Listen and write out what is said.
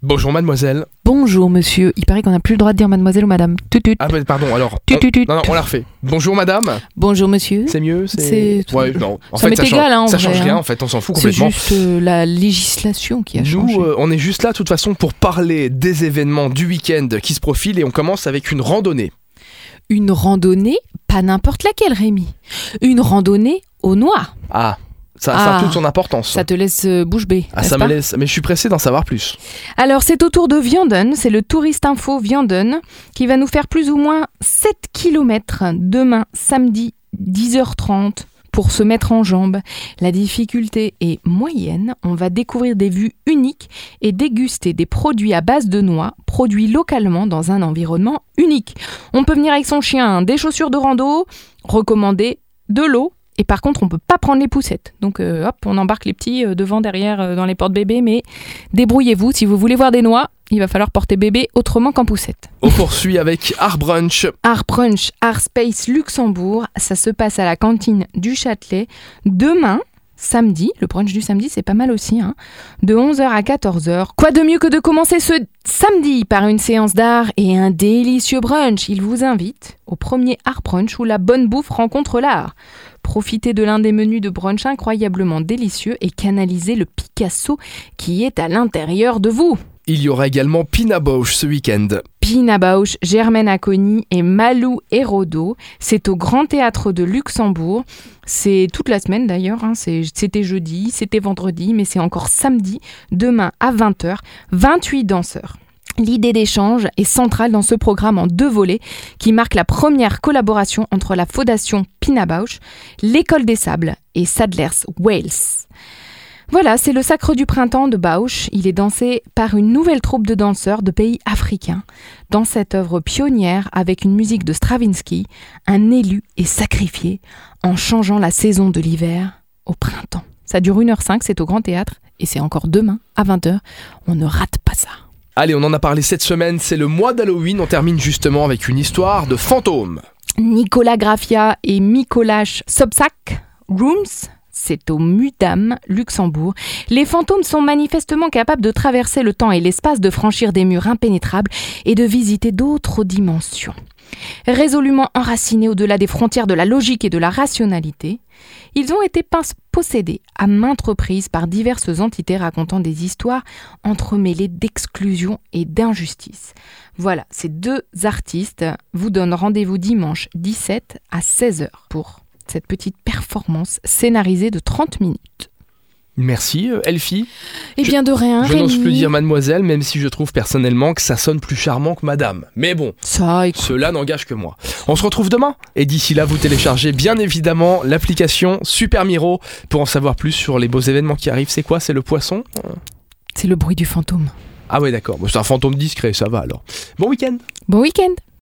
Bonjour mademoiselle. Bonjour monsieur. Il paraît qu'on n'a plus le droit de dire mademoiselle ou madame. Ah bah, pardon, alors... Tut, tut. non, non, on la refait. Bonjour madame. Bonjour monsieur. C'est mieux C'est- Ouais, non. En Ça m'est ça change, égal, hein, en ça vrai, change rien hein. en fait, on s'en fout C'est complètement. juste euh, la législation qui a changé. Nous, euh, on est juste là, de toute façon, pour parler des événements du week-end qui se profilent et on commence avec une randonnée. Une randonnée, pas n'importe laquelle Rémi. Une randonnée au noir. Ah, ça, ça a Ah. toute son importance. Ça te laisse euh, bouche bée. Ah, ça me laisse... Mais je suis pressé d'en savoir plus. Alors c'est au tour de Vianden, c'est le touriste info Vianden qui va nous faire plus ou moins 7 km demain samedi 10h30 pour se mettre en jambes. La difficulté est moyenne, on va découvrir des vues uniques et déguster des produits à base de noix, produits localement dans un environnement unique. On peut venir avec son chien, hein, des chaussures de rando, recommander de l'eau. Et par contre, on peut pas prendre les poussettes. Donc, euh, hop, on embarque les petits euh, devant, derrière, euh, dans les portes bébés. Mais Débrouillez-vous, si vous voulez voir des noix, il va falloir porter bébé autrement qu'en poussette. On poursuit avec Art Brunch. Art Brunch, Art Space Luxembourg, ça se passe à la cantine du Châtelet. Demain, samedi, le brunch du samedi, c'est pas mal aussi, hein, de 11h à 14h. Quoi de mieux que de commencer ce samedi par une séance d'art et un délicieux brunch? Il vous invite au premier Art Brunch où la bonne bouffe rencontre l'art. Profitez de l'un des menus de brunch incroyablement délicieux et canalisez le Picasso qui est à l'intérieur de vous. Il y aura également Pina Bausch ce week-end. Pina Bausch, Germaine Acconi et Malou Hérodo. C'est au Grand Théâtre de Luxembourg. C'est toute la semaine d'ailleurs. hein. C'était jeudi, c'était vendredi, mais c'est encore samedi, demain à 20h. 28 danseurs. L'idée d'échange est centrale dans ce programme en deux volets qui marque la première collaboration entre la Fondation Pina Bausch, l'École des Sables et Sadler's Wales. Voilà, c'est le sacre du printemps de Bausch. Il est dansé par une nouvelle troupe de danseurs de pays africains. Dans cette œuvre pionnière, avec une musique de Stravinsky, un élu est sacrifié en changeant la saison de l'hiver au printemps. Ça dure 1h05, c'est au Grand Théâtre et c'est encore demain à 20h. On ne rate pas. Allez, on en a parlé cette semaine, c'est le mois d'Halloween. On termine justement avec une histoire de fantômes. Nicolas Grafia et Micolash Sobczak, Rooms, c'est au Mudam, Luxembourg. Les fantômes sont manifestement capables de traverser le temps et l'espace, de franchir des murs impénétrables et de visiter d'autres dimensions. Résolument enracinés au-delà des frontières de la logique et de la rationalité, ils ont été possédés à maintes reprises par diverses entités racontant des histoires entremêlées d'exclusion et d'injustice. Voilà, ces deux artistes vous donnent rendez-vous dimanche 17 à 16h pour cette petite performance scénarisée de 30 minutes. Merci, euh, Elfie. Eh bien de rien, Je n'ose plus dire mademoiselle, même si je trouve personnellement que ça sonne plus charmant que madame. Mais bon, Ça, écoute, cela n'engage que moi. On se retrouve demain. Et d'ici là, vous téléchargez bien évidemment l'application Super Miro pour en savoir plus sur les beaux événements qui arrivent. C'est quoi? C'est le poisson? C'est le bruit du fantôme. Ah ouais, d'accord. C'est un fantôme discret, ça va alors. Bon week-end Bon week-end